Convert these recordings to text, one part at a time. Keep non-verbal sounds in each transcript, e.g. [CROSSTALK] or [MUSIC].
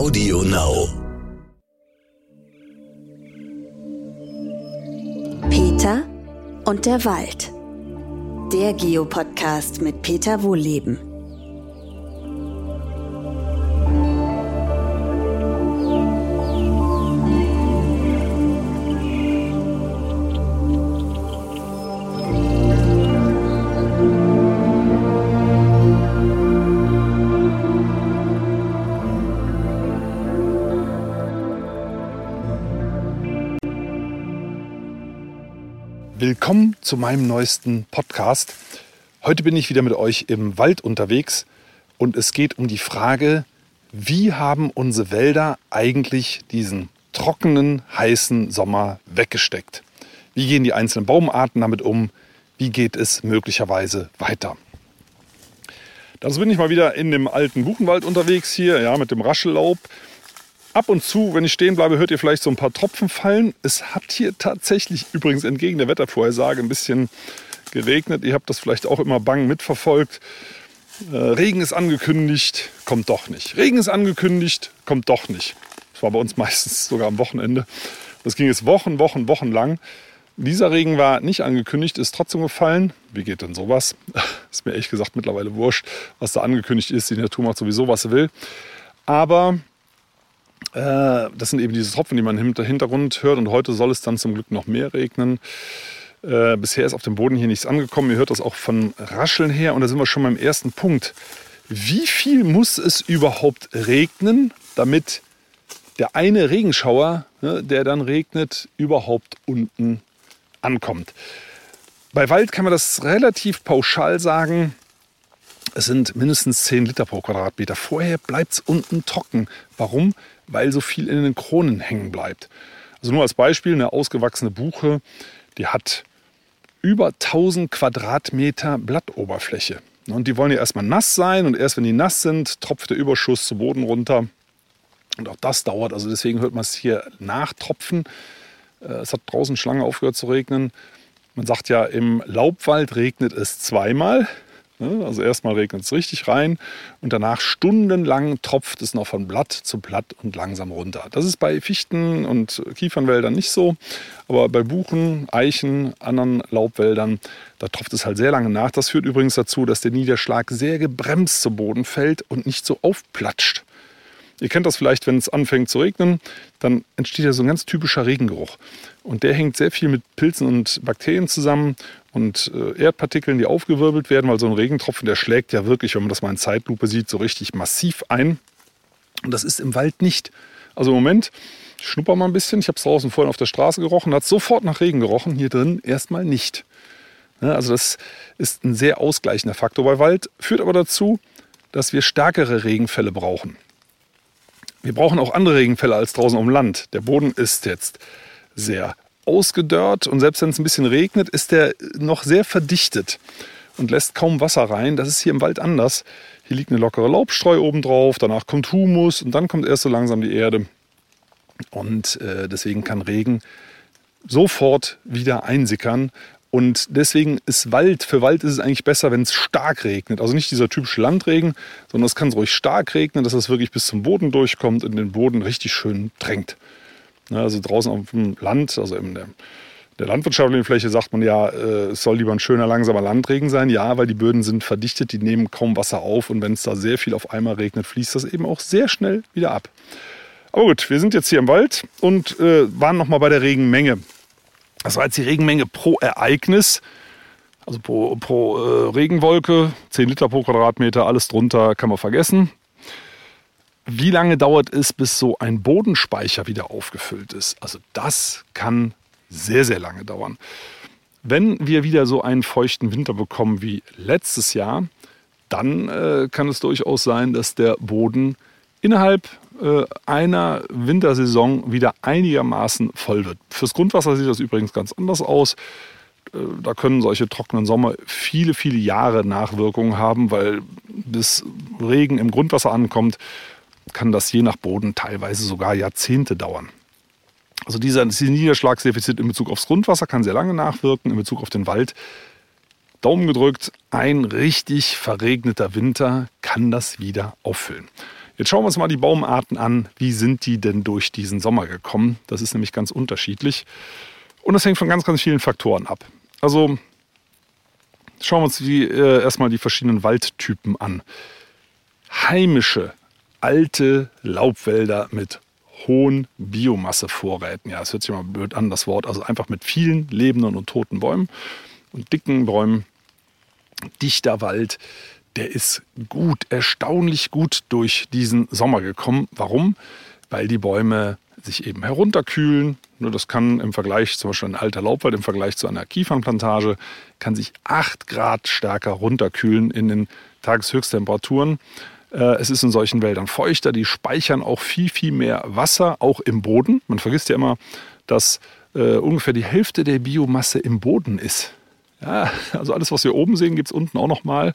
Audio Now. Peter und der Wald. Der Geopodcast mit Peter Wohlleben. Willkommen zu meinem neuesten Podcast. Heute bin ich wieder mit euch im Wald unterwegs und es geht um die Frage, wie haben unsere Wälder eigentlich diesen trockenen, heißen Sommer weggesteckt? Wie gehen die einzelnen Baumarten damit um? Wie geht es möglicherweise weiter? Dazu bin ich mal wieder in dem alten Buchenwald unterwegs hier, ja, mit dem Raschellaub. Ab und zu, wenn ich stehen bleibe, hört ihr vielleicht so ein paar Tropfen fallen. Es hat hier tatsächlich übrigens entgegen der Wettervorhersage ein bisschen geregnet. Ihr habt das vielleicht auch immer bang mitverfolgt. Äh, Regen ist angekündigt, kommt doch nicht. Regen ist angekündigt, kommt doch nicht. Das war bei uns [LAUGHS] meistens sogar am Wochenende. Das ging jetzt Wochen, Wochen, Wochen lang. Dieser Regen war nicht angekündigt, ist trotzdem gefallen. Wie geht denn sowas? [LAUGHS] Ist mir ehrlich gesagt mittlerweile wurscht, was da angekündigt ist. Die Natur macht sowieso, was sie will. Aber das sind eben diese Tropfen, die man im Hintergrund hört. Und heute soll es dann zum Glück noch mehr regnen. Äh, bisher ist auf dem Boden hier nichts angekommen. Ihr hört das auch von Rascheln her. Und da sind wir schon beim ersten Punkt. Wie viel muss es überhaupt regnen, damit der eine Regenschauer, ne, der dann regnet, überhaupt unten ankommt? Bei Wald kann man das relativ pauschal sagen. Es sind mindestens 10 Liter pro Quadratmeter. Vorher bleibt es unten trocken. Warum? Weil so viel in den Kronen hängen bleibt. Also nur als Beispiel, eine ausgewachsene Buche, die hat über 1000 Quadratmeter Blattoberfläche. Und die wollen ja erstmal nass sein und erst wenn die nass sind, tropft der Überschuss zu Boden runter. Und auch das dauert, also deswegen hört man es hier nachtropfen. Äh, es hat draußen Schlange aufgehört zu regnen. Man sagt ja, im Laubwald regnet es zweimal. Also erstmal regnet es richtig rein und danach stundenlang tropft es noch von Blatt zu Blatt und langsam runter. Das ist bei Fichten und Kiefernwäldern nicht so, aber bei Buchen, Eichen, anderen Laubwäldern, da tropft es halt sehr lange nach. Das führt übrigens dazu, dass der Niederschlag sehr gebremst zu Boden fällt und nicht so aufplatscht. Ihr kennt das vielleicht, wenn es anfängt zu regnen, dann entsteht ja so ein ganz typischer Regengeruch. Und der hängt sehr viel mit Pilzen und Bakterien zusammen und äh, Erdpartikeln, die aufgewirbelt werden, weil so ein Regentropfen, der schlägt ja wirklich, wenn man das mal in Zeitlupe sieht, so richtig massiv ein. Und das ist im Wald nicht. Also im Moment, ich schnupper mal ein bisschen, ich habe es draußen vorhin auf der Straße gerochen, hat sofort nach Regen gerochen, hier drin erstmal nicht. Ja, also das ist ein sehr ausgleichender Faktor bei Wald, führt aber dazu, dass wir stärkere Regenfälle brauchen. Wir brauchen auch andere Regenfälle als draußen um Land. Der Boden ist jetzt sehr ausgedörrt und selbst wenn es ein bisschen regnet, ist der noch sehr verdichtet und lässt kaum Wasser rein. Das ist hier im Wald anders. Hier liegt eine lockere Laubstreu oben drauf, danach kommt Humus und dann kommt erst so langsam die Erde. Und äh, deswegen kann Regen sofort wieder einsickern und deswegen ist Wald, für Wald ist es eigentlich besser, wenn es stark regnet. Also nicht dieser typische Landregen, sondern es kann so ruhig stark regnen, dass es wirklich bis zum Boden durchkommt und den Boden richtig schön drängt. Also draußen auf dem Land, also in der, der landwirtschaftlichen Fläche sagt man ja, äh, es soll lieber ein schöner, langsamer Landregen sein. Ja, weil die Böden sind verdichtet, die nehmen kaum Wasser auf und wenn es da sehr viel auf einmal regnet, fließt das eben auch sehr schnell wieder ab. Aber gut, wir sind jetzt hier im Wald und äh, waren nochmal bei der Regenmenge. Das war jetzt die Regenmenge pro Ereignis, also pro, pro äh, Regenwolke, 10 Liter pro Quadratmeter, alles drunter kann man vergessen. Wie lange dauert es, bis so ein Bodenspeicher wieder aufgefüllt ist? Also das kann sehr, sehr lange dauern. Wenn wir wieder so einen feuchten Winter bekommen wie letztes Jahr, dann äh, kann es durchaus sein, dass der Boden innerhalb äh, einer Wintersaison wieder einigermaßen voll wird. Fürs Grundwasser sieht das übrigens ganz anders aus. Äh, da können solche trockenen Sommer viele, viele Jahre Nachwirkungen haben, weil bis Regen im Grundwasser ankommt, kann das je nach Boden teilweise sogar Jahrzehnte dauern. Also dieser, dieser Niederschlagsdefizit in Bezug aufs Grundwasser kann sehr lange nachwirken, in Bezug auf den Wald. Daumen gedrückt, ein richtig verregneter Winter kann das wieder auffüllen. Jetzt schauen wir uns mal die Baumarten an. Wie sind die denn durch diesen Sommer gekommen? Das ist nämlich ganz unterschiedlich. Und das hängt von ganz, ganz vielen Faktoren ab. Also schauen wir uns die, äh, erstmal die verschiedenen Waldtypen an. Heimische, alte Laubwälder mit hohen Biomassevorräten. Ja, es hört sich mal blöd an, das Wort. Also einfach mit vielen lebenden und toten Bäumen und dicken Bäumen. Dichter Wald, der ist gut, erstaunlich gut durch diesen Sommer gekommen. Warum? Weil die Bäume sich eben herunterkühlen. Nur das kann im Vergleich, zum Beispiel ein alter Laubwald im Vergleich zu einer Kiefernplantage, kann sich 8 Grad stärker runterkühlen in den Tageshöchsttemperaturen. Äh, es ist in solchen Wäldern feuchter, die speichern auch viel, viel mehr Wasser, auch im Boden. Man vergisst ja immer, dass äh, ungefähr die Hälfte der Biomasse im Boden ist. Ja, [LAUGHS] also alles, was wir oben sehen, gibt es unten auch nochmal.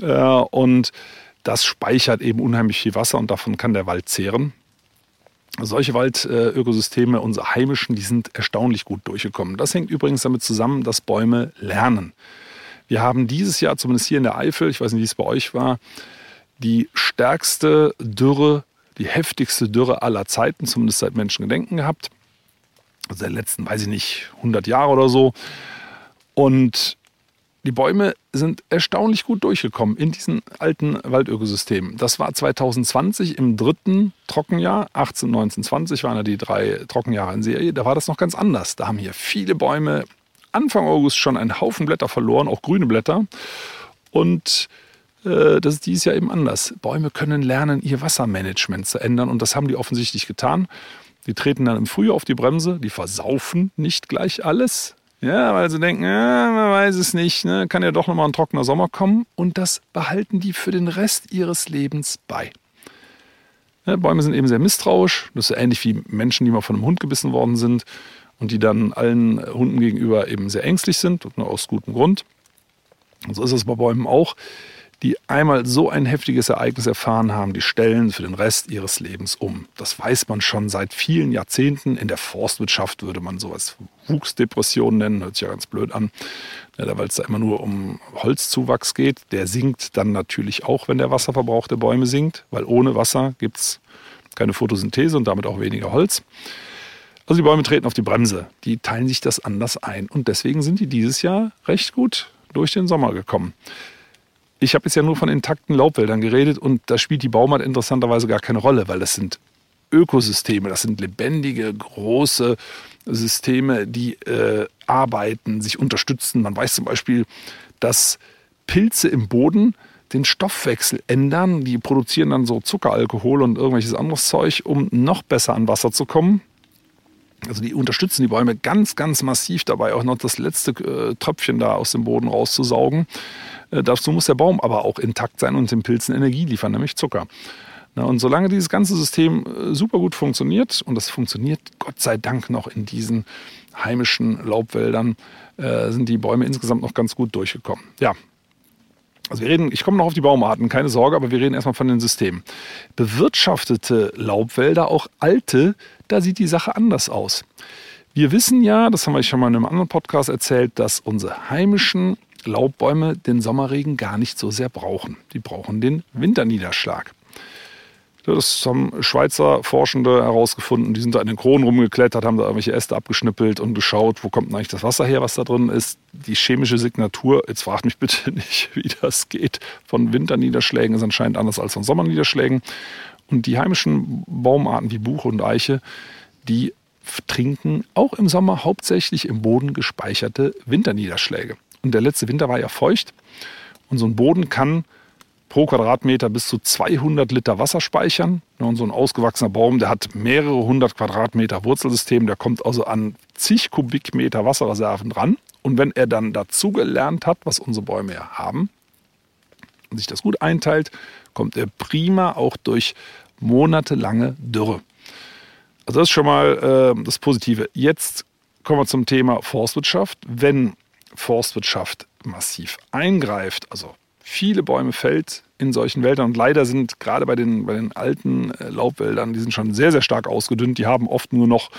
Äh, und das speichert eben unheimlich viel Wasser und davon kann der Wald zehren. Solche Waldökosysteme, unsere heimischen, die sind erstaunlich gut durchgekommen. Das hängt übrigens damit zusammen, dass Bäume lernen. Wir haben dieses Jahr, zumindest hier in der Eifel, ich weiß nicht, wie es bei euch war, die stärkste Dürre, die heftigste Dürre aller Zeiten, zumindest seit Menschengedenken gehabt. Also der letzten, weiß ich nicht, 100 Jahre oder so. Und die Bäume sind erstaunlich gut durchgekommen in diesen alten Waldökosystemen. Das war 2020 im dritten Trockenjahr. 18, 19, 20 waren ja die drei Trockenjahre in Serie. Da war das noch ganz anders. Da haben hier viele Bäume Anfang August schon einen Haufen Blätter verloren, auch grüne Blätter. Und das ist dieses Jahr eben anders. Bäume können lernen, ihr Wassermanagement zu ändern. Und das haben die offensichtlich getan. Die treten dann im Frühjahr auf die Bremse, die versaufen nicht gleich alles, ja, weil sie denken, ja, man weiß es nicht, ne? kann ja doch nochmal ein trockener Sommer kommen. Und das behalten die für den Rest ihres Lebens bei. Ja, Bäume sind eben sehr misstrauisch. Das ist so ähnlich wie Menschen, die mal von einem Hund gebissen worden sind und die dann allen Hunden gegenüber eben sehr ängstlich sind, und nur aus gutem Grund. Und so ist es bei Bäumen auch die einmal so ein heftiges Ereignis erfahren haben, die stellen für den Rest ihres Lebens um. Das weiß man schon seit vielen Jahrzehnten. In der Forstwirtschaft würde man sowas Wuchsdepression nennen, hört sich ja ganz blöd an, ja, weil es da immer nur um Holzzuwachs geht. Der sinkt dann natürlich auch, wenn der Wasserverbrauch der Bäume sinkt, weil ohne Wasser gibt es keine Photosynthese und damit auch weniger Holz. Also die Bäume treten auf die Bremse. Die teilen sich das anders ein. Und deswegen sind die dieses Jahr recht gut durch den Sommer gekommen. Ich habe jetzt ja nur von intakten Laubwäldern geredet und da spielt die Baumart interessanterweise gar keine Rolle, weil das sind Ökosysteme, das sind lebendige, große Systeme, die äh, arbeiten, sich unterstützen. Man weiß zum Beispiel, dass Pilze im Boden den Stoffwechsel ändern. Die produzieren dann so Zuckeralkohol und irgendwelches anderes Zeug, um noch besser an Wasser zu kommen. Also die unterstützen die Bäume ganz, ganz massiv dabei, auch noch das letzte äh, Tröpfchen da aus dem Boden rauszusaugen. Äh, dazu muss der Baum aber auch intakt sein und den Pilzen Energie liefern, nämlich Zucker. Na, und solange dieses ganze System äh, super gut funktioniert, und das funktioniert Gott sei Dank noch in diesen heimischen Laubwäldern, äh, sind die Bäume insgesamt noch ganz gut durchgekommen. Ja, also wir reden, ich komme noch auf die Baumarten, keine Sorge, aber wir reden erstmal von den Systemen. Bewirtschaftete Laubwälder, auch alte, da sieht die Sache anders aus. Wir wissen ja, das haben wir schon mal in einem anderen Podcast erzählt, dass unsere heimischen Laubbäume den Sommerregen gar nicht so sehr brauchen. Die brauchen den Winterniederschlag. Das haben Schweizer Forschende herausgefunden. Die sind da in den Kronen rumgeklettert, haben da irgendwelche Äste abgeschnippelt und geschaut, wo kommt denn eigentlich das Wasser her, was da drin ist. Die chemische Signatur, jetzt fragt mich bitte [LAUGHS] nicht, wie das geht, von Winterniederschlägen ist anscheinend anders als von Sommerniederschlägen. Und die heimischen Baumarten wie Buche und Eiche, die trinken auch im Sommer hauptsächlich im Boden gespeicherte Winterniederschläge. Und der letzte Winter war ja feucht. Und so ein Boden kann pro Quadratmeter bis zu 200 Liter Wasser speichern. Und so ein ausgewachsener Baum, der hat mehrere hundert Quadratmeter Wurzelsystem, der kommt also an zig Kubikmeter Wasserreserven dran. Und wenn er dann dazugelernt hat, was unsere Bäume ja haben, sich das gut einteilt, kommt er prima auch durch monatelange Dürre. Also das ist schon mal äh, das Positive. Jetzt kommen wir zum Thema Forstwirtschaft. Wenn Forstwirtschaft massiv eingreift, also viele Bäume fällt, in solchen Wäldern. Und leider sind gerade bei den, bei den alten äh, Laubwäldern, die sind schon sehr, sehr stark ausgedünnt. Die haben oft nur noch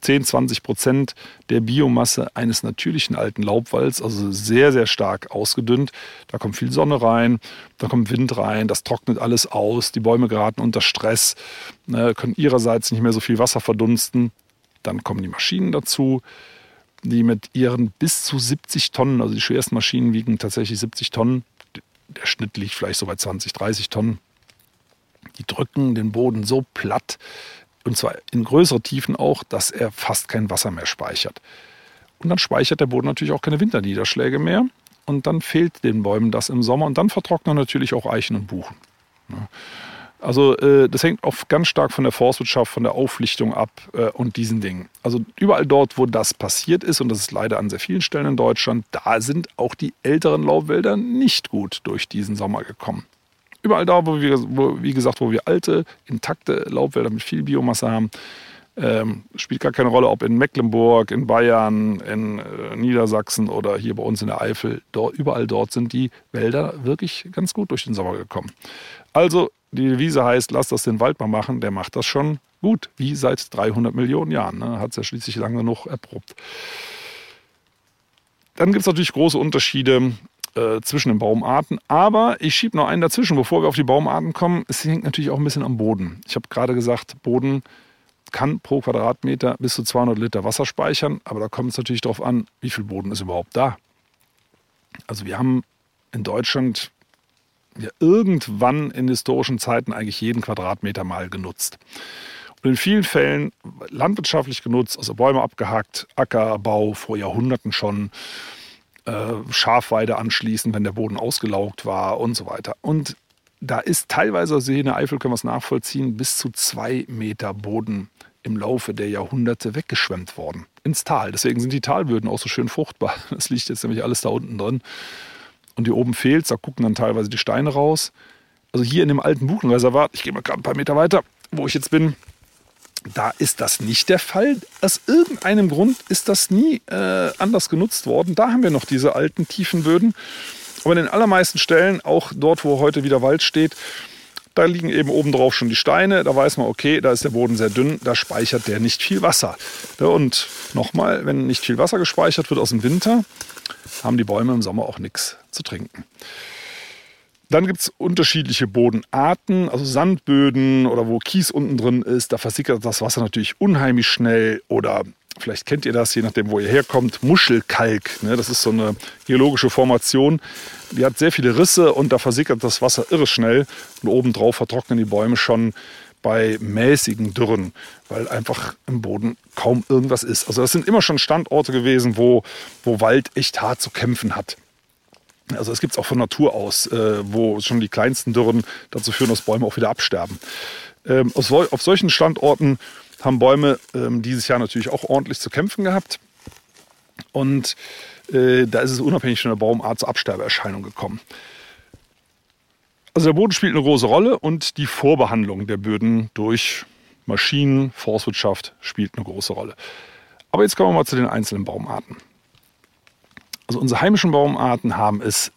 10, 20 Prozent der Biomasse eines natürlichen alten Laubwalds, also sehr, sehr stark ausgedünnt. Da kommt viel Sonne rein, da kommt Wind rein, das trocknet alles aus, die Bäume geraten unter Stress, ne, können ihrerseits nicht mehr so viel Wasser verdunsten. Dann kommen die Maschinen dazu, die mit ihren bis zu 70 Tonnen, also die schwersten Maschinen wiegen tatsächlich 70 Tonnen, der Schnitt liegt vielleicht so bei 20, 30 Tonnen. Die drücken den Boden so platt, und zwar in größere Tiefen auch, dass er fast kein Wasser mehr speichert. Und dann speichert der Boden natürlich auch keine Winterniederschläge mehr. Und dann fehlt den Bäumen das im Sommer. Und dann vertrocknen natürlich auch Eichen und Buchen. Also äh, das hängt auch ganz stark von der Forstwirtschaft, von der Auflichtung ab äh, und diesen Dingen. Also überall dort, wo das passiert ist, und das ist leider an sehr vielen Stellen in Deutschland, da sind auch die älteren Laubwälder nicht gut durch diesen Sommer gekommen. Überall da, wo wir, wo, wie gesagt, wo wir alte, intakte Laubwälder mit viel Biomasse haben, ähm, spielt gar keine Rolle, ob in Mecklenburg, in Bayern, in äh, Niedersachsen oder hier bei uns in der Eifel. Dort, überall dort sind die Wälder wirklich ganz gut durch den Sommer gekommen. Also die Devise heißt, lass das den Wald mal machen, der macht das schon gut, wie seit 300 Millionen Jahren. Ne? Hat es ja schließlich lange genug erprobt. Dann gibt es natürlich große Unterschiede äh, zwischen den Baumarten. Aber ich schiebe noch einen dazwischen, bevor wir auf die Baumarten kommen. Es hängt natürlich auch ein bisschen am Boden. Ich habe gerade gesagt, Boden kann pro Quadratmeter bis zu 200 Liter Wasser speichern. Aber da kommt es natürlich darauf an, wie viel Boden ist überhaupt da. Also wir haben in Deutschland irgendwann in historischen Zeiten eigentlich jeden Quadratmeter mal genutzt. Und in vielen Fällen landwirtschaftlich genutzt, also Bäume abgehackt, Ackerbau vor Jahrhunderten schon, äh, Schafweide anschließen, wenn der Boden ausgelaugt war und so weiter. Und da ist teilweise, also hier in der Eifel können wir es nachvollziehen, bis zu zwei Meter Boden im Laufe der Jahrhunderte weggeschwemmt worden ins Tal. Deswegen sind die Talböden auch so schön fruchtbar. Das liegt jetzt nämlich alles da unten drin und hier oben fehlt da gucken dann teilweise die Steine raus. Also hier in dem alten Buchenreservat, ich gehe mal gerade ein paar Meter weiter, wo ich jetzt bin, da ist das nicht der Fall. Aus irgendeinem Grund ist das nie äh, anders genutzt worden. Da haben wir noch diese alten tiefen Böden. Aber in den allermeisten Stellen, auch dort, wo heute wieder Wald steht, da liegen eben oben drauf schon die Steine. Da weiß man, okay, da ist der Boden sehr dünn, da speichert der nicht viel Wasser. Und nochmal, wenn nicht viel Wasser gespeichert wird aus dem Winter, haben die Bäume im Sommer auch nichts zu trinken. Dann gibt es unterschiedliche Bodenarten, also Sandböden oder wo Kies unten drin ist. Da versickert das Wasser natürlich unheimlich schnell. Oder vielleicht kennt ihr das, je nachdem, wo ihr herkommt, Muschelkalk. Ne? Das ist so eine geologische Formation. Die hat sehr viele Risse und da versickert das Wasser irre schnell. Und obendrauf vertrocknen die Bäume schon bei mäßigen Dürren, weil einfach im Boden kaum irgendwas ist. Also das sind immer schon Standorte gewesen, wo, wo Wald echt hart zu kämpfen hat. Also es gibt es auch von Natur aus, äh, wo schon die kleinsten Dürren dazu führen, dass Bäume auch wieder absterben. Ähm, auf, auf, solchen Standorten haben Bäume ähm, dieses Jahr natürlich auch ordentlich zu kämpfen gehabt. Und äh, da ist es unabhängig von der Baumart zur Absterbeerscheinung gekommen. Also der Boden spielt eine große Rolle und die Vorbehandlung der Böden durch Maschinen, Forstwirtschaft spielt eine große Rolle. Aber jetzt kommen wir mal zu den einzelnen Baumarten. Also unsere heimischen Baumarten haben es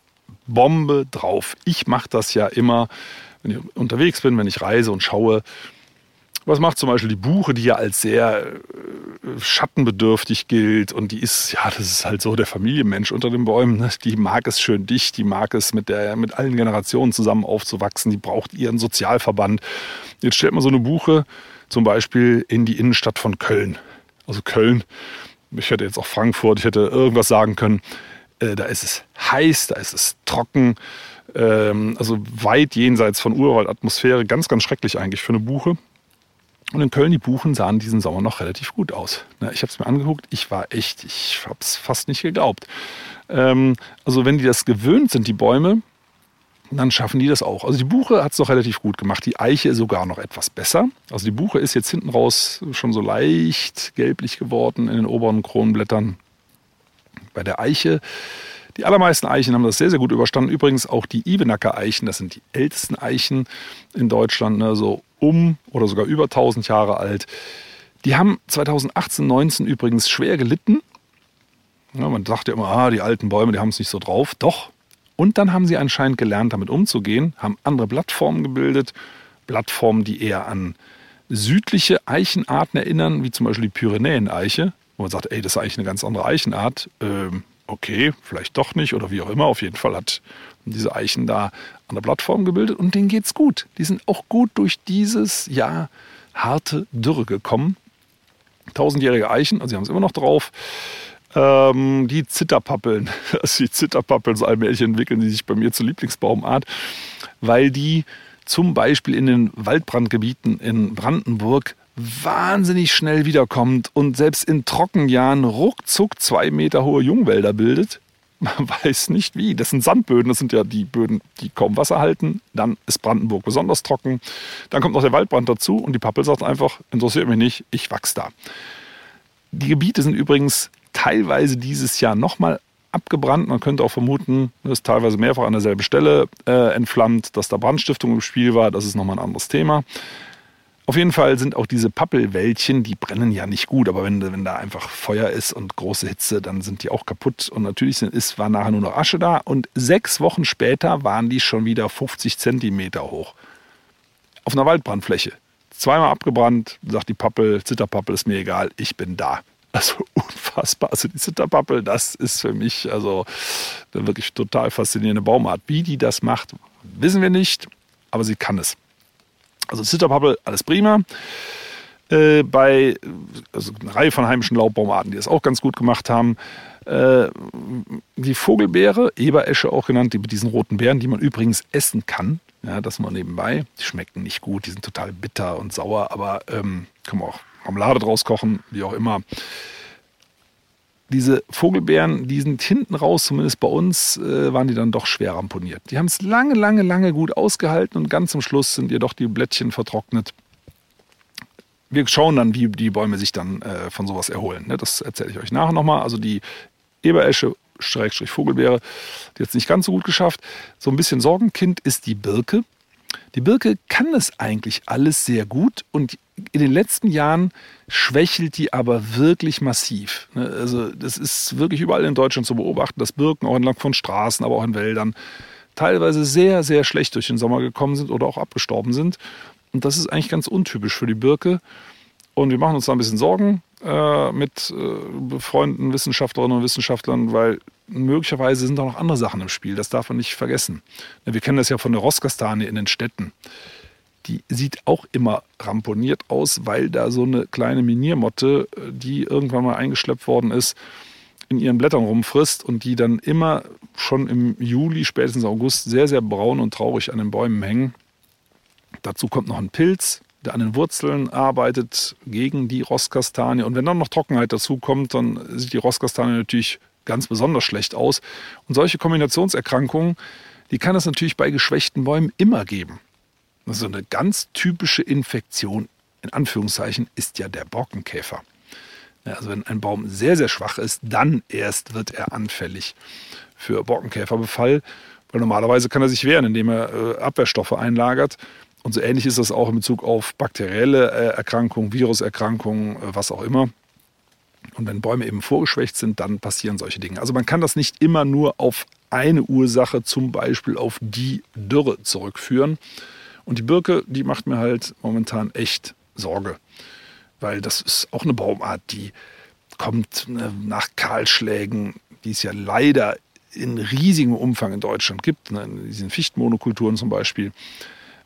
Bombe drauf. Ich mache das ja immer, wenn ich unterwegs bin, wenn ich reise und schaue, was macht zum Beispiel die Buche, die ja als sehr äh, schattenbedürftig gilt und die ist, ja, das ist halt so der Familienmensch unter den Bäumen. Ne? Die mag es schön dicht, die mag es mit, der, mit allen Generationen zusammen aufzuwachsen, die braucht ihren Sozialverband. Jetzt stellt man so eine Buche zum Beispiel in die Innenstadt von Köln. Also Köln, ich hätte jetzt auch Frankfurt, ich hätte irgendwas sagen können. Äh, da ist es heiß, da ist es trocken, ähm, also weit jenseits von Urwaldatmosphäre, ganz, ganz schrecklich eigentlich für eine Buche. Und in Köln, die Buchen sahen diesen Sommer noch relativ gut aus. Ich habe es mir angeguckt, ich war echt, ich habe es fast nicht geglaubt. Ähm, also wenn die das gewöhnt sind, die Bäume, dann schaffen die das auch. Also die Buche hat es doch relativ gut gemacht, die Eiche sogar noch etwas besser. Also die Buche ist jetzt hinten raus schon so leicht gelblich geworden in den oberen Kronenblättern. Bei der Eiche, die allermeisten Eichen haben das sehr, sehr gut überstanden. Übrigens auch die Ibenacker Eichen, das sind die ältesten Eichen in Deutschland, ne, so um oder sogar über 1000 Jahre alt. Die haben 2018, 19 übrigens schwer gelitten. Ja, man sagt ja immer, ah, die alten Bäume, die haben es nicht so drauf. Doch, Und dann haben sie anscheinend gelernt, damit umzugehen, haben andere Blattformen gebildet, Blattformen, die eher an südliche Eichenarten erinnern, wie zum Beispiel die Pyrenäen-Eiche, wo man sagt, ey, das ist eigentlich eine ganz andere Eichenart. Ähm, okay, vielleicht doch nicht oder wie auch immer. Auf jeden Fall hat diese Eichen da an der Plattform gebildet und denen geht's gut. Die sind auch gut durch dieses Jahr harte Dürre gekommen. Tausendjährige Eichen, also sie haben es immer noch drauf. Ähm, die Zitterpappeln, [LAUGHS] also die Zitterpappeln, so allmählich entwickeln die sich bei mir zur Lieblingsbaumart, weil die zum Beispiel in den Waldbrandgebieten in Brandenburg wahnsinnig schnell wiederkommt und selbst in Trockenjahren ruckzuck zwei Meter hohe Jungwälder bildet. [LAUGHS] Man weiß nicht wie. Das sind Sandböden, das sind ja die Böden, die kaum Wasser halten. Dann ist Brandenburg besonders trocken. Dann kommt noch der Waldbrand dazu und die Pappel sagt einfach, interessiert mich nicht, ich wachse da. Die Gebiete sind übrigens teilweise dieses Jahr nochmal abgebrannt. Man könnte auch vermuten, es ist teilweise mehrfach an derselben Stelle äh, entflammt, dass da Brandstiftung im Spiel war. Das ist nochmal ein anderes Thema. Auf jeden Fall sind auch diese Pappelwäldchen, die brennen ja nicht gut, aber wenn, wenn da einfach Feuer ist und große Hitze, dann sind die auch kaputt. Und natürlich sind, ist, war nachher nur noch Asche da. Und sechs Wochen später waren die schon wieder 50 Zentimeter hoch. Auf einer Waldbrandfläche. Zweimal abgebrannt, sagt die Pappel, Zitterpappel ist mir egal, ich bin da. Also [LAUGHS] unfassbar. Also die Zitterpappel, das ist für mich also eine wirklich total faszinierende Baumart. Wie die das macht, wissen wir nicht, aber sie kann es. Also Zitterpappel, alles prima. Äh, bei also eine Reihe von heimischen Laubbaumarten, die das auch ganz gut gemacht haben. Äh, die Vogelbeere, Eberesche auch genannt, die mit diesen roten Beeren, die man übrigens essen kann. Ja, das mal nebenbei. Die schmecken nicht gut, die sind total bitter und sauer, aber ähm, kann man auch Marmelade draus kochen, wie auch immer diese Vogelbeeren, die sind hinten raus, zumindest bei uns, äh, waren die dann doch schwer ramponiert. Die haben es lange, lange, lange gut ausgehalten und ganz zum Schluss sind jedoch die Blättchen vertrocknet. Wir schauen dann, wie die Bäume sich dann äh, von sowas erholen. Ne? Das erzähle ich euch nachher nochmal. Also die Eberesche, Schrägstrich Vogelbeere, die hat es nicht ganz so gut geschafft. So ein bisschen Sorgenkind ist die Birke. Die Birke kann es eigentlich alles sehr gut und in den letzten Jahren schwächelt die aber wirklich massiv. Ne? Also das ist wirklich überall in Deutschland zu beobachten, dass Birken auch entlang von Straßen, aber auch in Wäldern teilweise sehr, sehr schlecht durch den Sommer gekommen sind oder auch abgestorben sind. Und das ist eigentlich ganz untypisch für die Birke. Und wir machen uns da ein bisschen Sorgen äh, mit äh, befreundeten Wissenschaftlerinnen und Wissenschaftlern, weil möglicherweise sind da noch andere Sachen im Spiel. Das darf man nicht vergessen. Wir kennen das ja von der Rosskastanie in den Städten die sieht auch immer ramponiert aus, weil da so eine kleine Miniermotte, äh, die irgendwann mal eingeschleppt worden ist, in ihren Blättern rumfrisst und die dann immer schon im Juli, spätestens August sehr, sehr braun und traurig an den Bäumen hängen. Dazu kommt noch ein Pilz, der an den Wurzeln arbeitet gegen die Rosskastanie. Und wenn dann noch Trockenheit dazu kommt, dann sieht die Rosskastanie natürlich ganz besonders schlecht aus. Und solche Kombinationserkrankungen, die kann es natürlich bei geschwächten Bäumen immer geben. So eine ganz typische Infektion, in Anführungszeichen, ist ja der Borkenkäfer. Also wenn ein Baum sehr, sehr schwach ist, dann erst wird er anfällig für Borkenkäferbefall, weil normalerweise kann er sich wehren, indem er äh, Abwehrstoffe einlagert. Und so ähnlich ist das auch in Bezug auf bakterielle äh, Erkrankungen, Viruserkrankungen, äh, was auch immer. Und wenn Bäume eben vorgeschwächt sind, dann passieren solche Dinge. Also man kann das nicht immer nur auf eine Ursache, zum Beispiel auf die Dürre zurückführen, und die Birke, die macht mir halt momentan echt Sorge. Weil das ist auch eine Baumart, die kommt ne, nach Kahlschlägen, die es ja leider in riesigem Umfang in Deutschland gibt, ne, in diesen Fichtenmonokulturen zum Beispiel.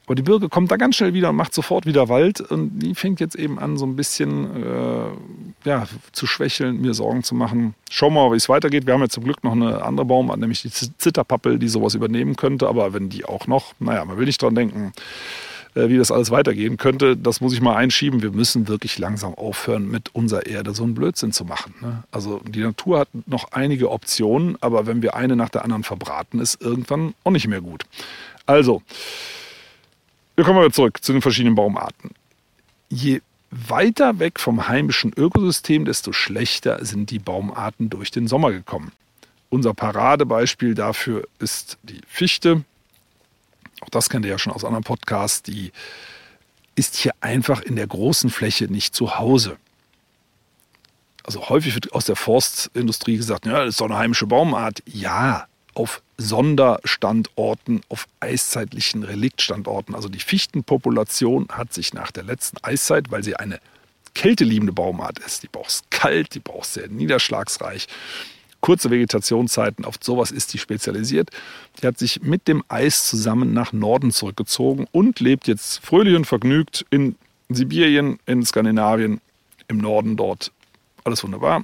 Aber die Birke kommt da ganz schnell wieder und macht sofort wieder Wald. Und die fängt jetzt eben an, so ein bisschen äh, ja, zu schwächeln, mir Sorgen zu machen. Schauen wir mal, wie es weitergeht. Wir haben ja zum Glück noch eine andere Baumart, nämlich die Zitterpappel, die sowas übernehmen könnte. Aber wenn die auch noch, naja, man will nicht dran denken, äh, wie das alles weitergehen könnte, das muss ich mal einschieben. Wir müssen wirklich langsam aufhören, mit unserer Erde so einen Blödsinn zu machen. Ne? Also die Natur hat noch einige Optionen, aber wenn wir eine nach der anderen verbraten, ist irgendwann auch nicht mehr gut. Also, wir kommen wieder zurück zu den verschiedenen Baumarten. Je weiter weg vom heimischen Ökosystem, desto schlechter sind die Baumarten durch den Sommer gekommen. Unser Paradebeispiel dafür ist die Fichte. Auch das kennt ihr ja schon aus anderen Podcasts. Die ist hier einfach in der großen Fläche nicht zu Hause. Also häufig wird aus der Forstindustrie gesagt, ja, das ist doch eine heimische Baumart. Ja, auf Sonderstandorten, auf eiszeitlichen Reliktstandorten. Also die Fichtenpopulation hat sich nach der letzten Eiszeit, weil sie eine kälteliebende Baumart ist, die braucht es kalt, die braucht es sehr niederschlagsreich, kurze Vegetationszeiten, auf sowas ist die spezialisiert. Die hat sich mit dem Eis zusammen nach Norden zurückgezogen und lebt jetzt fröhlich und vergnügt in Sibirien, in Skandinavien, im Norden dort. Alles wunderbar.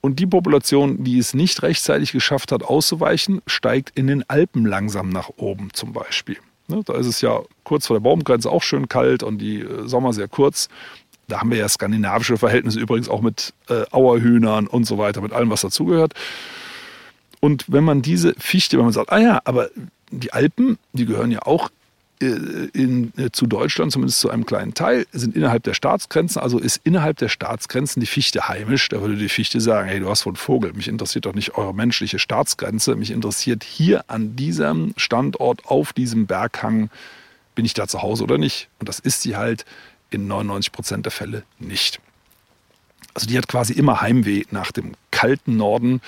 Und die Population, die es nicht rechtzeitig geschafft hat, auszuweichen, steigt in den Alpen langsam nach oben zum Beispiel. Ne, da ist es ja kurz vor der Baumgrenze auch schön kalt und die äh, Sommer sehr kurz. Da haben wir ja skandinavische Verhältnisse übrigens auch mit äh, Auerhühnern und so weiter, mit allem, was dazugehört. Und wenn man diese Fichte, wenn man sagt, ah ja, aber die Alpen, die gehören ja auch in, äh, zu Deutschland, zumindest zu einem kleinen Teil, sind innerhalb der Staatsgrenzen, also ist innerhalb der Staatsgrenzen die Fichte heimisch. Da würde die Fichte sagen, hey, du hast wohl einen Vogel, mich interessiert doch nicht eure menschliche Staatsgrenze, mich interessiert hier an diesem Standort, auf diesem Berghang, bin ich da zu Hause oder nicht? Und das ist sie halt in 99 Prozent der Fälle nicht. Also die hat quasi immer Heimweh nach dem kalten Norden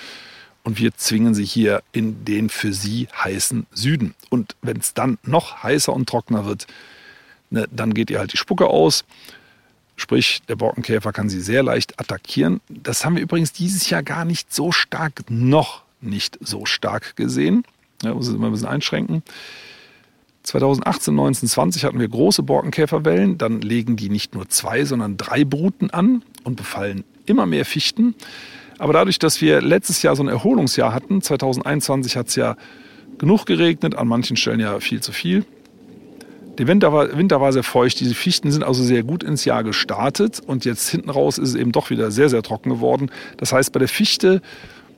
und wir zwingen sie hier in den für sie heißen Süden. Und wenn es dann noch heißer und trockener wird, ne, dann geht ihr halt die Spucke aus. Sprich, der Borkenkäfer kann sie sehr leicht attackieren. Das haben wir übrigens dieses Jahr gar nicht so stark, noch nicht so stark gesehen. Ja, muss ich mal ein bisschen einschränken. 2018, 19, 20 hatten wir große Borkenkäferwellen. Dann legen die nicht nur zwei, sondern drei Bruten an und befallen immer mehr Fichten. Aber dadurch, dass wir letztes Jahr so ein Erholungsjahr hatten, 2021 hat es ja genug geregnet, an manchen Stellen ja viel zu viel. Der Winter war, Winter war sehr feucht, diese Fichten sind also sehr gut ins Jahr gestartet und jetzt hinten raus ist es eben doch wieder sehr, sehr trocken geworden. Das heißt, bei der Fichte,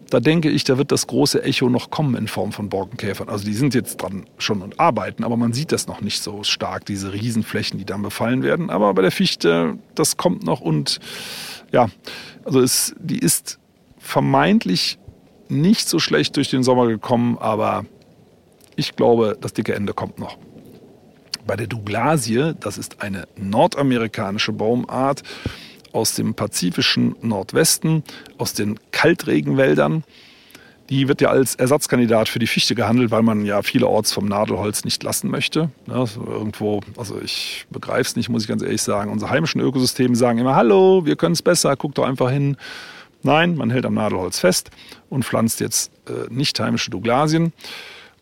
da denke ich, da wird das große Echo noch kommen in Form von Borkenkäfern. Also die sind jetzt dran schon und arbeiten, aber man sieht das noch nicht so stark, diese Riesenflächen, die dann befallen werden. Aber bei der Fichte, das kommt noch und ja, also es, die ist vermeintlich nicht so schlecht durch den Sommer gekommen, aber ich glaube, das dicke Ende kommt noch. Bei der Douglasie, das ist eine nordamerikanische Baumart aus dem pazifischen Nordwesten, aus den Kaltregenwäldern. Die wird ja als Ersatzkandidat für die Fichte gehandelt, weil man ja vielerorts vom Nadelholz nicht lassen möchte. Ja, irgendwo, also ich begreife es nicht, muss ich ganz ehrlich sagen. Unsere heimischen Ökosysteme sagen immer, hallo, wir können es besser, guck doch einfach hin. Nein, man hält am Nadelholz fest und pflanzt jetzt äh, nicht heimische Douglasien.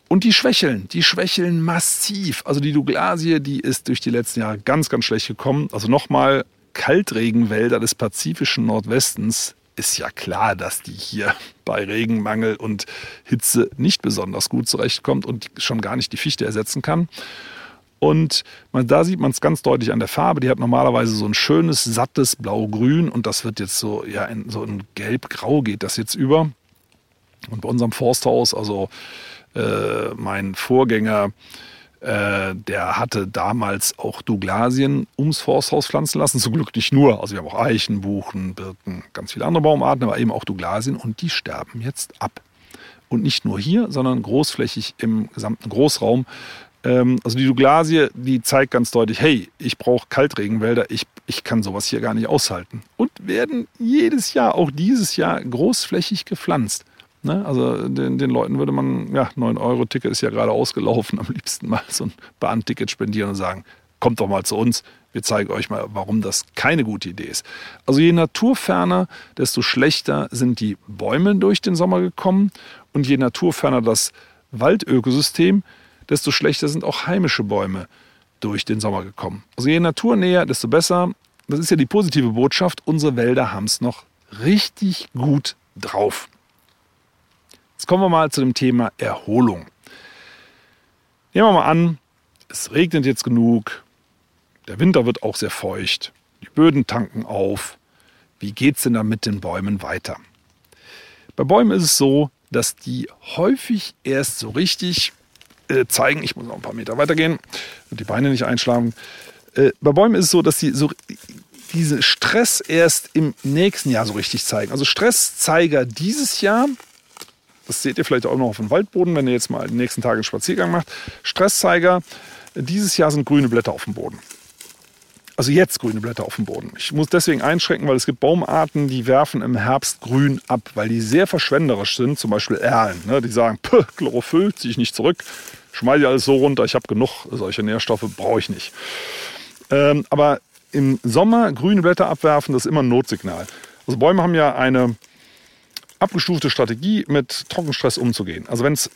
Und die schwächeln, die schwächeln massiv. Also die Douglasie, die ist durch die letzten Jahre ganz, ganz schlecht gekommen. Also nochmal, Kaltregenwälder des pazifischen Nordwestens ist ja klar, dass die hier bei Regenmangel und Hitze nicht besonders gut zurechtkommt und schon gar nicht die Fichte ersetzen kann. Und man, da sieht man es ganz deutlich an der Farbe. Die hat normalerweise so ein schönes, sattes Blau-Grün und das wird jetzt so, ja, in so ein Gelb-Grau geht das jetzt über. Und bei unserem Forsthaus, also äh, mein Vorgänger, äh, der hatte damals auch Douglasien ums Forsthaus pflanzen lassen. Zum Glück nicht nur. Also wir haben auch Eichen, Buchen, Birken, ganz viele andere Baumarten, aber eben auch Douglasien und die sterben jetzt ab. Und nicht nur hier, sondern großflächig im gesamten Großraum ähm, also die Douglasie, die zeigt ganz deutlich, hey, ich brauche Kaltregenwälder, ich, ich kann sowas hier gar nicht aushalten. Und werden jedes Jahr, auch dieses Jahr, großflächig gepflanzt. Ne? Also den, den, Leuten würde man, ja, 9-Euro-Ticket ist ja gerade ausgelaufen, [LAUGHS] am liebsten mal so ein Bahnticket spendieren und sagen, kommt doch mal zu uns, wir zeigen euch mal, warum das keine gute Idee ist. Also je naturferner, desto schlechter sind die Bäume durch den Sommer gekommen und je naturferner das Waldökosystem, desto schlechter sind auch heimische Bäume durch den Sommer gekommen. Also je naturnäher, desto besser. Das ist ja die positive Botschaft. Unsere Wälder haben es noch richtig gut drauf. Jetzt kommen wir mal zu dem Thema Erholung. Nehmen wir mal an, es regnet jetzt genug, der Winter wird auch sehr feucht, die Böden tanken auf. Wie geht es denn dann mit den Bäumen weiter? Bei Bäumen ist es so, dass die häufig erst so richtig äh, zeigen. Ich muss noch ein paar Meter weitergehen und die Beine nicht einschlagen. Äh, bei Bäumen ist es so, dass sie so diese Stress erst im nächsten Jahr so richtig zeigen. Also Stresszeiger dieses Jahr, das seht ihr vielleicht auch noch auf dem Waldboden, wenn ihr jetzt mal die nächsten Tage einen Spaziergang macht. Stresszeiger dieses Jahr sind grüne Blätter auf dem Boden. also jetzt grüne Blätter auf dem Boden. Ich muss deswegen einschränken, weil es gibt Baumarten, die werfen im Herbst grün ab, weil die sehr verschwenderisch sind. Zum Beispiel Erlen. Ne? Die sagen, Chlorophyll ziehe ich nicht zurück, schmeiße alles so runter, ich habe genug solche Nährstoffe, brauche ich nicht. Ähm, aber im Sommer grüne Blätter abwerfen, das ist immer ein Notsignal. Also Bäume haben ja eine abgestufte Strategie, mit Trockenstress umzugehen. Also wenn es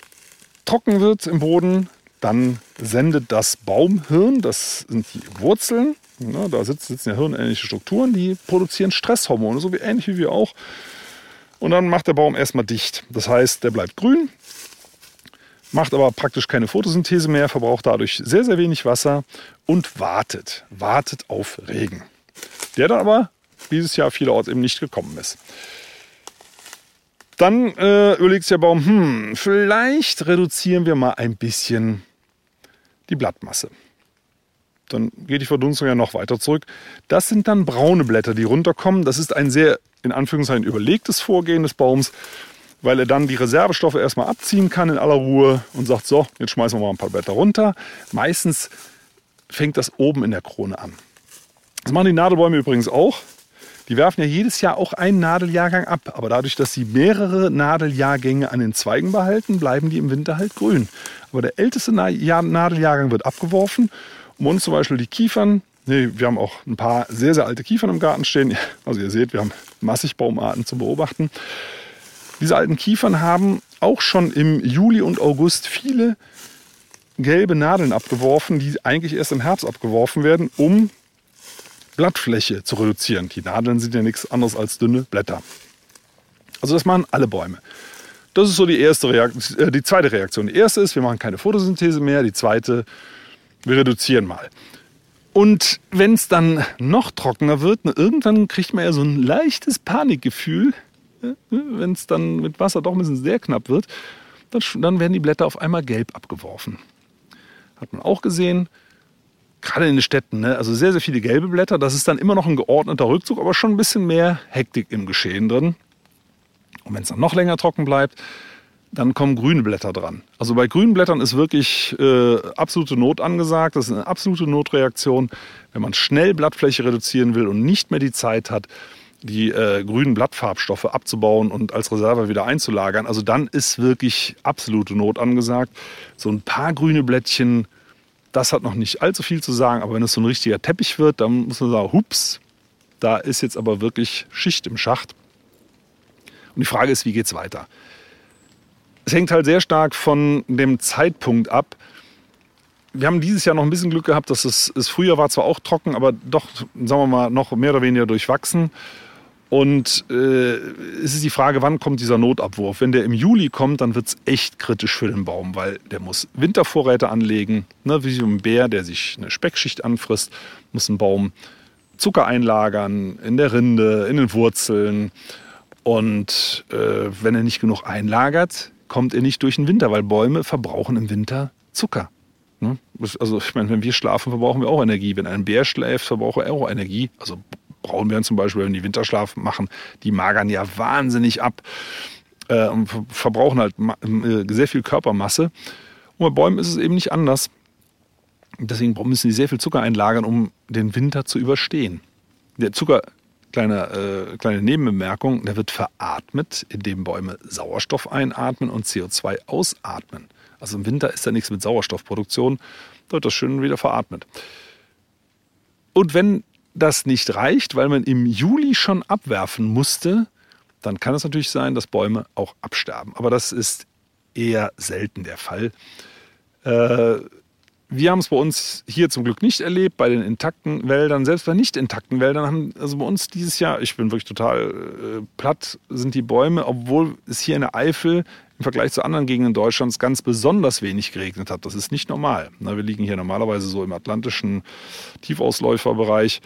trocken wird im Boden, dann sendet das Baumhirn, das sind die Wurzeln, ne, da sitzen ja hirnähnliche Strukturen, die produzieren Stresshormone, so wie ähnlich wie wir auch. Und dann macht der Baum erstmal dicht. Das heißt, der bleibt grün, macht aber praktisch keine Photosynthese mehr, verbraucht dadurch sehr, sehr wenig Wasser und wartet, wartet auf Regen. Der dann aber dieses Jahr vielerorts eben nicht gekommen ist. Dann äh, überlegt der Baum, hm, vielleicht reduzieren wir mal ein bisschen die Blattmasse. Dann geht die Verdunstung ja noch weiter zurück. Das sind dann braune Blätter, die runterkommen. Das ist ein sehr, in Anführungszeichen, überlegtes Vorgehen des Baums, weil er dann die Reservestoffe erstmal abziehen kann in aller Ruhe und sagt, so, jetzt schmeißen wir mal ein paar Blätter runter. Meistens fängt das oben in der Krone an. Das machen die Nadelbäume übrigens auch. Die werfen ja jedes Jahr auch einen Nadeljahrgang ab. Aber dadurch, dass sie mehrere Nadeljahrgänge an den Zweigen behalten, bleiben die im Winter halt grün. Aber der älteste Nadeljahrgang wird abgeworfen. Um uns zum Beispiel die Kiefern. Nee, wir haben auch ein paar sehr, sehr alte Kiefern im Garten stehen. [LAUGHS] Also ihr seht, wir haben massig Baumarten zu beobachten. Diese alten Kiefern haben auch schon im Juli und August viele gelbe Nadeln abgeworfen, die eigentlich erst im Herbst abgeworfen werden, um Blattfläche zu reduzieren. Die Nadeln sind ja nichts anderes als dünne Blätter. Also das machen alle Bäume. Das ist so die erste Reaktion, äh, die zweite Reaktion. Die erste ist, wir machen keine Photosynthese mehr. Die zweite, wir reduzieren mal. Und wenn es dann noch trockener wird, irgendwann kriegt man ja so ein leichtes Panikgefühl, wenn es dann mit Wasser doch ein bisschen sehr knapp wird, dann, dann werden die Blätter auf einmal gelb abgeworfen. Hat man auch gesehen, gerade in den Städten, ne? also sehr, sehr viele gelbe Blätter. Das ist dann immer noch ein geordneter Rückzug, aber schon ein bisschen mehr Hektik im Geschehen drin. Und wenn es dann noch länger trocken bleibt, dann kommen grüne Blätter dran. Also bei grünen Blättern ist wirklich äh, absolute Not angesagt. Das ist eine absolute Notreaktion. Wenn man schnell Blattfläche reduzieren will und nicht mehr die Zeit hat, die äh, grünen Blattfarbstoffe abzubauen und als Reserve wieder einzulagern, also dann ist wirklich absolute Not angesagt. So ein paar grüne Blättchen das hat noch nicht allzu viel zu sagen, aber wenn es so ein richtiger Teppich wird, dann muss man sagen, hups, da ist jetzt aber wirklich Schicht im Schacht. Und die Frage ist, wie geht es weiter? Es hängt halt sehr stark von dem Zeitpunkt ab. Wir haben dieses Jahr noch ein bisschen Glück gehabt, dass es, es früher war zwar auch trocken, aber doch, sagen wir mal, noch mehr oder weniger durchwachsen. Und äh, es ist die Frage, wann kommt dieser Notabwurf? Wenn der im Juli kommt, dann wird es echt kritisch für den Baum, weil der muss Wintervorräte anlegen. Ne, wie so ein Bär, der sich eine Speckschicht anfrisst, muss ein Baum Zucker einlagern in der Rinde, in den Wurzeln. Und äh, wenn er nicht genug einlagert, kommt er nicht durch den Winter, weil Bäume verbrauchen im Winter Zucker. Ne? Also ich meine, wenn wir schlafen, verbrauchen wir auch Energie. Wenn ein Bär schläft, verbraucht er auch Energie. Also Braunbären zum Beispiel, wenn die Winterschlaf machen, die magern ja wahnsinnig ab äh, und verbrauchen halt äh, sehr viel Körpermasse. Und bei Bäumen ist es eben nicht anders. Deswegen müssen die sehr viel Zucker einlagern, um den Winter zu überstehen. Der Zucker, kleine, äh, kleine Nebenbemerkung, der wird veratmet, indem Bäume Sauerstoff einatmen und CO2 ausatmen. Also im Winter ist da nichts mit Sauerstoffproduktion, da wird das schön wieder veratmet. Und wenn das nicht reicht, weil man im Juli schon abwerfen musste, dann kann es natürlich sein, dass Bäume auch absterben. Aber das ist eher selten der Fall. Äh, wir haben es bei uns hier zum Glück nicht erlebt, bei den intakten Wäldern. Selbst bei nicht intakten Wäldern haben, also bei uns dieses Jahr, ich bin wirklich total äh, platt, sind die Bäume, obwohl es hier in der Eifel im Vergleich zu anderen Gegenden Deutschlands ganz besonders wenig geregnet hat. Das ist nicht normal. Wir liegen hier normalerweise so im atlantischen Tiefausläuferbereich,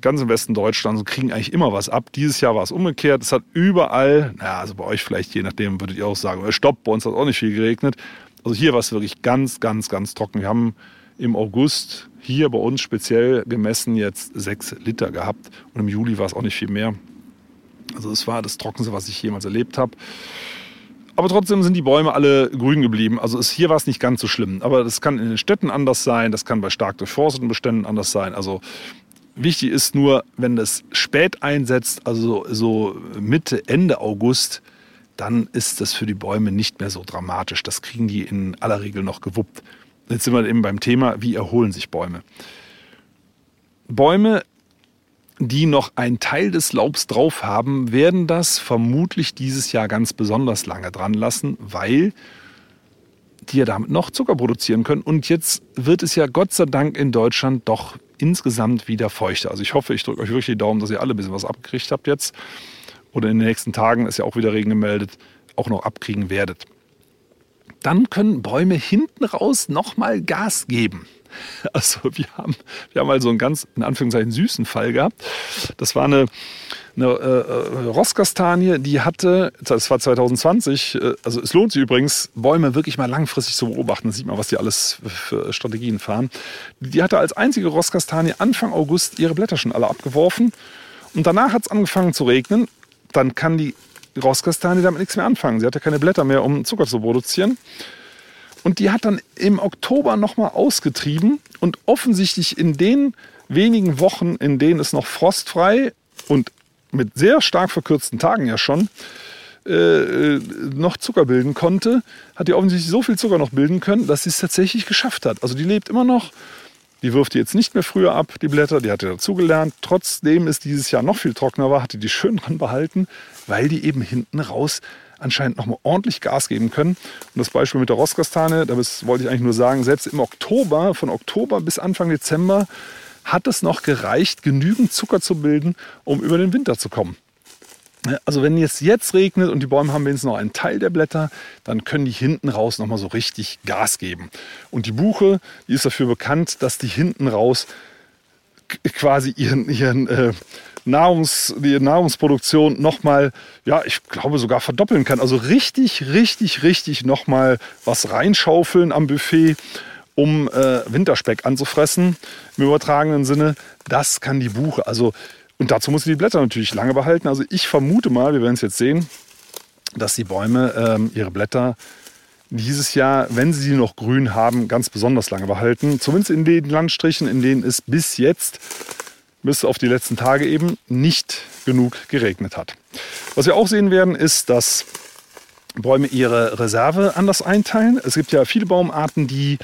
ganz im Westen Deutschlands und kriegen eigentlich immer was ab. Dieses Jahr war es umgekehrt. Es hat überall, naja, also bei euch vielleicht, je nachdem, würdet ihr auch sagen, äh, stopp, bei uns hat auch nicht viel geregnet. Also hier war es wirklich ganz, ganz, ganz trocken. Wir haben im August hier bei uns speziell gemessen jetzt sechs Liter gehabt und im Juli war es auch nicht viel mehr. Also es war das Trockenste, was ich jemals erlebt habe. Aber trotzdem sind die Bäume alle grün geblieben. Also ist, hier war es nicht ganz so schlimm. Aber das kann in den Städten anders sein, das kann bei stark durchforsteten Beständen anders sein. Also Wichtig ist nur, wenn das spät einsetzt, also so Mitte, Ende August, dann ist das für die Bäume nicht mehr so dramatisch. Das kriegen die in aller Regel noch gewuppt. Jetzt sind wir eben beim Thema, wie erholen sich Bäume. Bäume, die noch einen Teil des Laubs drauf haben, werden das vermutlich dieses Jahr ganz besonders lange dran lassen, weil die ja damit noch Zucker produzieren können. Und jetzt wird es ja Gott sei Dank in Deutschland doch insgesamt wieder feuchter. Also ich hoffe, ich drücke euch wirklich die Daumen, dass ihr alle ein bisschen was abgekriegt habt jetzt. Oder in den nächsten Tagen ist ja auch wieder Regen gemeldet, auch noch abkriegen werdet. Dann können Bäume hinten raus nochmal Gas geben. [LAUGHS] Also wir haben, wir haben also einen ganz, in Anführungszeichen, süßen Fall gehabt. Das war eine, eine äh, äh Rosskastanie, die hatte, das war 2020, äh, also es lohnt sich übrigens, Bäume wirklich mal langfristig zu beobachten. Da sieht man, was die alles für Strategien fahren. Die hatte als einzige Rosskastanie Anfang August ihre Blätter schon alle abgeworfen. Und danach hat es angefangen zu regnen. Dann kann die Rosskastanie damit nichts mehr anfangen. Sie hatte keine Blätter mehr, um Zucker zu produzieren. Und die hat dann im Oktober nochmal ausgetrieben und offensichtlich in den wenigen Wochen, in denen es noch frostfrei und mit sehr stark verkürzten Tagen ja schon äh, noch Zucker bilden konnte, hat die offensichtlich so viel Zucker noch bilden können, dass sie es tatsächlich geschafft hat. Also die lebt immer noch. Die wirft die jetzt nicht mehr früher ab, die Blätter, die hat ja dazugelernt. Trotzdem es dieses Jahr noch viel trockener war, hat die die schön dran behalten, weil die eben hinten raus anscheinend nochmal ordentlich Gas geben können. Und das Beispiel mit der Rosskastane, das wollte ich eigentlich nur sagen, selbst im Oktober, von Oktober bis Anfang Dezember, hat es noch gereicht, genügend Zucker zu bilden, um über den Winter zu kommen. Also wenn es jetzt regnet und die Bäume haben wenigstens noch einen Teil der Blätter, dann können die hinten raus nochmal so richtig Gas geben. Und die Buche, die ist dafür bekannt, dass die hinten raus quasi ihren, ihren äh, Nahrungs, die Nahrungsproduktion nochmal, ja, ich glaube sogar verdoppeln kann. Also richtig, richtig, richtig nochmal was reinschaufeln am Buffet, um äh, Winterspeck anzufressen, im übertragenen Sinne. Das kann die Buche. Also, und dazu muss sie die Blätter natürlich lange behalten. Also ich vermute mal, wir werden es jetzt sehen, dass die Bäume ähm, ihre Blätter dieses Jahr, wenn sie sie noch grün haben, ganz besonders lange behalten. Zumindest in den Landstrichen, in denen es bis jetzt bis auf die letzten Tage eben nicht genug geregnet hat. Was wir auch sehen werden, ist, dass Bäume ihre Reserve anders einteilen. Es gibt ja viele Baumarten, die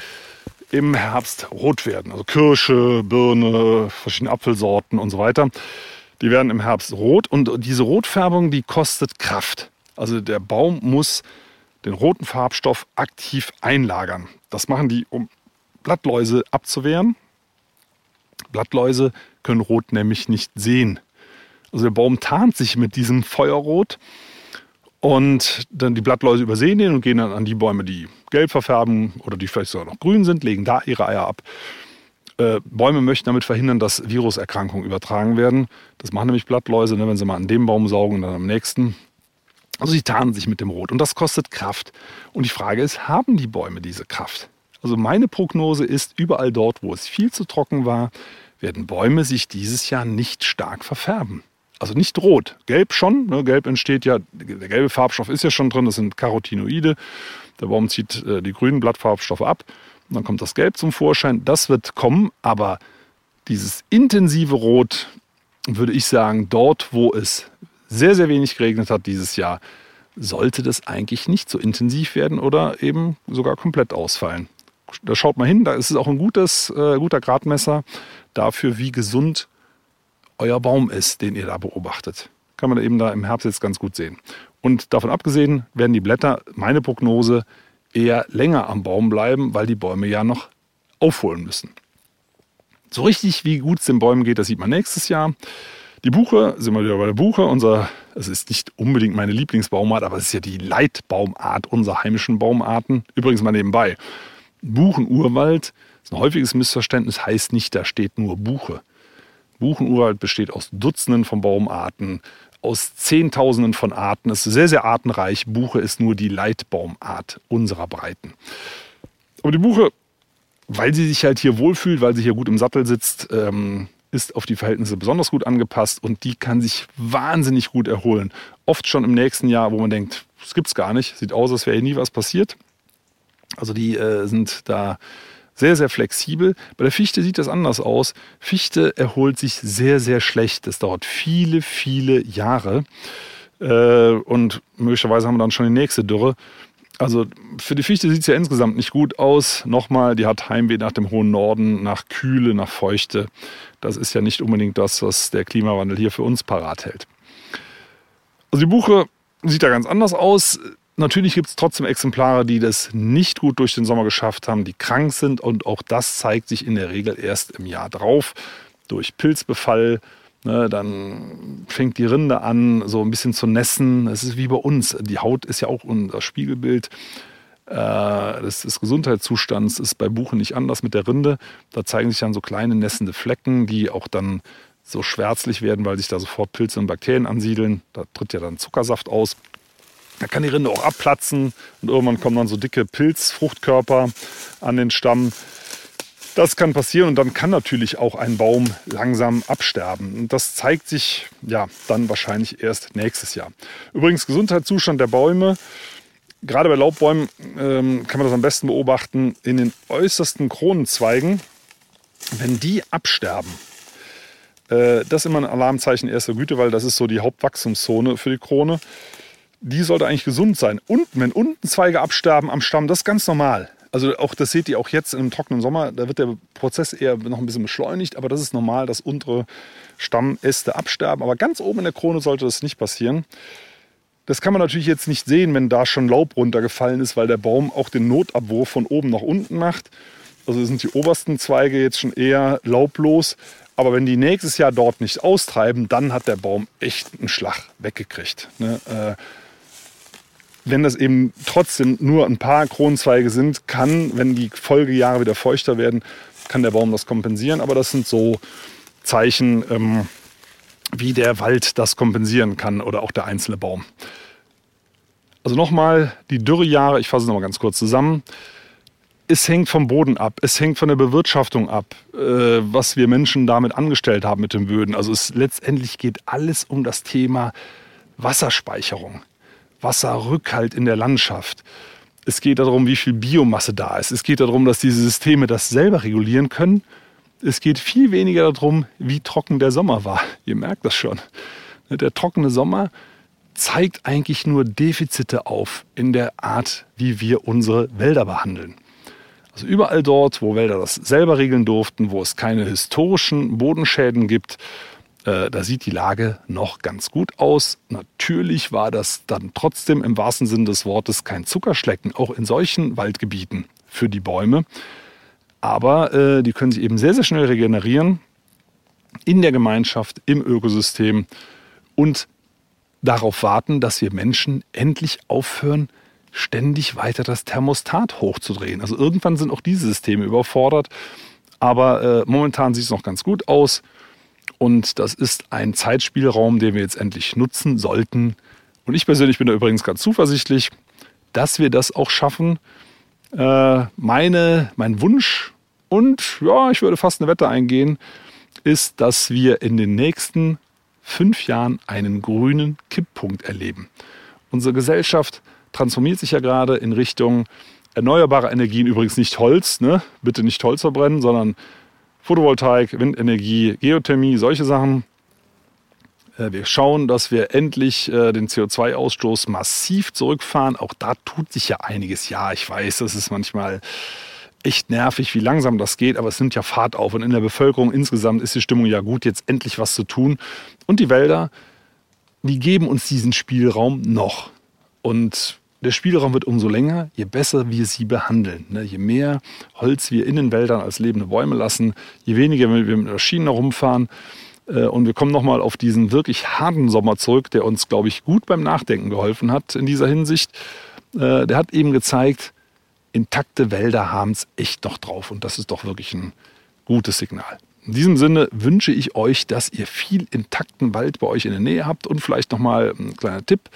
im Herbst rot werden. Also Kirsche, Birne, verschiedene Apfelsorten und so weiter. Die werden im Herbst rot und diese Rotfärbung, die kostet Kraft. Also der Baum muss den roten Farbstoff aktiv einlagern. Das machen die, um Blattläuse abzuwehren. Blattläuse können Rot nämlich nicht sehen. Also der Baum tarnt sich mit diesem Feuerrot und dann die Blattläuse übersehen den und gehen dann an die Bäume, die gelb verfärben oder die vielleicht sogar noch grün sind, legen da ihre Eier ab. Äh, Bäume möchten damit verhindern, dass Viruserkrankungen übertragen werden. Das machen nämlich Blattläuse, ne, wenn sie mal an dem Baum saugen und dann am nächsten. Also sie tarnen sich mit dem Rot und das kostet Kraft. Und die Frage ist, haben die Bäume diese Kraft? Also meine Prognose ist, überall dort, wo es viel zu trocken war, werden Bäume sich dieses Jahr nicht stark verfärben. Also nicht rot, gelb schon. Ne? Gelb entsteht ja, der gelbe Farbstoff ist ja schon drin, das sind Carotinoide. Der Baum zieht äh, die grünen Blattfarbstoffe ab und dann kommt das Gelb zum Vorschein. Das wird kommen, aber dieses intensive Rot, würde ich sagen, dort, wo es sehr, sehr wenig geregnet hat dieses Jahr, sollte das eigentlich nicht so intensiv werden oder eben sogar komplett ausfallen. Da schaut mal hin, da ist es auch ein gutes, äh, guter Gradmesser dafür, wie gesund euer Baum ist, den ihr da beobachtet. Kann man eben da im Herbst jetzt ganz gut sehen. Und davon abgesehen werden die Blätter, meine Prognose, eher länger am Baum bleiben, weil die Bäume ja noch aufholen müssen. So richtig, wie gut es den Bäumen geht, das sieht man nächstes Jahr. Die Buche, sind wir wieder bei der Buche. Unser, es ist nicht unbedingt meine Lieblingsbaumart, aber es ist ja die Leitbaumart unserer heimischen Baumarten. Übrigens mal nebenbei. Buchenurwald ist ein häufiges Missverständnis, heißt nicht, da steht nur Buche. Buchenurwald besteht aus Dutzenden von Baumarten, aus Zehntausenden von Arten. Es ist sehr, sehr artenreich. Buche ist nur die Leitbaumart unserer Breiten. Aber die Buche, weil sie sich halt hier wohlfühlt, weil sie hier gut im Sattel sitzt, ähm, ist auf die Verhältnisse besonders gut angepasst und die kann sich wahnsinnig gut erholen. Oft schon im nächsten Jahr, wo man denkt, das gibt es gar nicht, sieht aus, als wäre hier nie was passiert. Also die äh, sind da sehr, sehr flexibel. Bei der Fichte sieht das anders aus. Fichte erholt sich sehr, sehr schlecht. Das dauert viele, viele Jahre. Äh, und möglicherweise haben wir dann schon die nächste Dürre. Also für die Fichte sieht es ja insgesamt nicht gut aus. Nochmal, die hat Heimweh nach dem hohen Norden, nach Kühle, nach Feuchte. Das ist ja nicht unbedingt das, was der Klimawandel hier für uns parat hält. Also die Buche sieht da ganz anders aus. Natürlich gibt es trotzdem Exemplare, die das nicht gut durch den Sommer geschafft haben, die krank sind und auch das zeigt sich in der Regel erst im Jahr drauf durch Pilzbefall. Ne, dann fängt die Rinde an, so ein bisschen zu nässen. Es ist wie bei uns. Die Haut ist ja auch unser Spiegelbild äh, des, des Gesundheitszustands. Ist bei Buchen nicht anders mit der Rinde. Da zeigen sich dann so kleine nässende Flecken, die auch dann so schwärzlich werden, weil sich da sofort Pilze und Bakterien ansiedeln. Da tritt ja dann Zuckersaft aus. Da kann die Rinde auch abplatzen und irgendwann kommen dann so dicke Pilzfruchtkörper an den Stamm. Das kann passieren und dann kann natürlich auch ein Baum langsam absterben. Und das zeigt sich ja dann wahrscheinlich erst nächstes Jahr. Übrigens, Gesundheitszustand der Bäume, gerade bei Laubbäumen ähm, kann man das am besten beobachten, in den äußersten Kronenzweigen, wenn die absterben, äh, das ist immer ein Alarmzeichen erster Güte, weil das ist so die Hauptwachstumszone für die Krone. Die sollte eigentlich gesund sein. Unten, wenn unten Zweige absterben am Stamm, das ist ganz normal. Also auch das seht ihr auch jetzt im trockenen Sommer, da wird der Prozess eher noch ein bisschen beschleunigt, aber das ist normal, dass untere Stammäste absterben. Aber ganz oben in der Krone sollte das nicht passieren. Das kann man natürlich jetzt nicht sehen, wenn da schon Laub runtergefallen ist, weil der Baum auch den Notabwurf von oben nach unten macht. Also sind die obersten Zweige jetzt schon eher laublos. Aber wenn die nächstes Jahr dort nicht austreiben, dann hat der Baum echt einen Schlag weggekriegt. Ne? Äh, wenn das eben trotzdem nur ein paar Kronenzweige sind, kann, wenn die Folgejahre wieder feuchter werden, kann der Baum das kompensieren. Aber das sind so Zeichen, ähm, wie der Wald das kompensieren kann oder auch der einzelne Baum. Also nochmal die Dürrejahre, ich fasse es nochmal ganz kurz zusammen es hängt vom Boden ab, es hängt von der Bewirtschaftung ab, äh, was wir Menschen damit angestellt haben mit den Böden. Also es letztendlich geht alles um das Thema Wasserspeicherung, Wasserrückhalt in der Landschaft. Es geht darum, wie viel Biomasse da ist. Es geht darum, dass diese Systeme das selber regulieren können. Es geht viel weniger darum, wie trocken der Sommer war. Ihr merkt das schon. Der trockene Sommer zeigt eigentlich nur Defizite auf in der Art, wie wir unsere Wälder behandeln. Also überall dort, wo Wälder das selber regeln durften, wo es keine historischen Bodenschäden gibt, äh, da sieht die Lage noch ganz gut aus. Natürlich war das dann trotzdem im wahrsten Sinne des Wortes kein Zuckerschlecken, auch in solchen Waldgebieten für die Bäume. Aber äh, die können sich eben sehr, sehr schnell regenerieren in der Gemeinschaft, im Ökosystem und darauf warten, dass wir Menschen endlich aufhören, ständig weiter das Thermostat hochzudrehen. Also irgendwann sind auch diese Systeme überfordert. Aber äh, momentan sieht es noch ganz gut aus. Und das ist ein Zeitspielraum, den wir jetzt endlich nutzen sollten. Und ich persönlich bin da übrigens ganz zuversichtlich, dass wir das auch schaffen. Äh, meine, mein Wunsch und ja, ich würde fast eine Wette eingehen, ist, dass wir in den nächsten fünf Jahren einen grünen Kipppunkt erleben. Unsere Gesellschaft transformiert sich ja gerade in Richtung erneuerbare Energien, übrigens nicht Holz, ne? bitte nicht Holz verbrennen, sondern Photovoltaik, Windenergie, Geothermie, solche Sachen. Äh, wir schauen, dass wir endlich äh, den CO2-Ausstoß massiv zurückfahren. Auch da tut sich ja einiges. Ja, ich weiß, das ist manchmal echt nervig, wie langsam das geht, aber es nimmt ja Fahrt auf. Und in der Bevölkerung insgesamt ist die Stimmung ja gut, jetzt endlich was zu tun. Und die Wälder, die geben uns diesen Spielraum noch. Und der Spielraum wird umso länger, je besser wir sie behandeln. Ne? Je mehr Holz wir in den Wäldern als lebende Bäume lassen, je weniger wir mit Maschinen herumfahren. Äh, und wir kommen nochmal auf diesen wirklich harten Sommer zurück, der uns, glaube ich, gut beim Nachdenken geholfen hat in dieser Hinsicht. Äh, der hat eben gezeigt, intakte Wälder haben es echt doch drauf. Und das ist doch wirklich ein gutes Signal. In diesem Sinne wünsche ich euch, dass ihr viel intakten Wald bei euch in der Nähe habt. Und vielleicht nochmal ein kleiner Tipp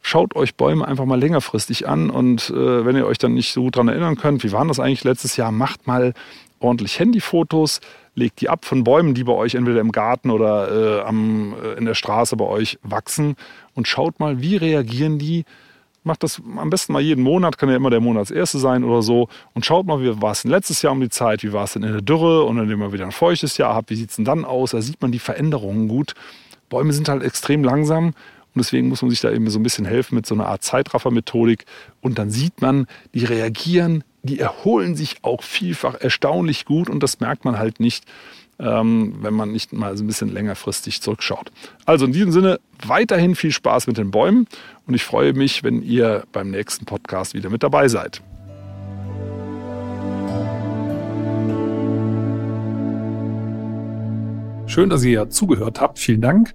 schaut euch Bäume einfach mal längerfristig an und äh, wenn ihr euch dann nicht so gut daran erinnern könnt, wie waren das eigentlich letztes Jahr, macht mal ordentlich Handyfotos, legt die ab von Bäumen, die bei euch entweder im Garten oder äh, am, äh, in der Straße bei euch wachsen und schaut mal, wie reagieren die macht das am besten mal jeden Monat, kann ja immer der Monatserste sein oder so und schaut mal, wie war es denn letztes Jahr um die Zeit, wie war es denn in der Dürre und wenn ihr wieder ein feuchtes Jahr habt, wie sieht es denn dann aus? Da sieht man die Veränderungen gut. Bäume sind halt extrem langsam und deswegen muss man sich da eben so ein bisschen helfen mit so einer Art Zeitraffer-Methodik und dann sieht man, die reagieren, die erholen sich auch vielfach erstaunlich gut und das merkt man halt nicht, ähm, wenn man nicht mal so ein bisschen längerfristig zurückschaut. Also in diesem Sinne weiterhin viel Spaß mit den Bäumen und ich freue mich, wenn ihr beim nächsten Podcast wieder mit dabei seid. Schön, dass ihr zugehört habt. Vielen Dank.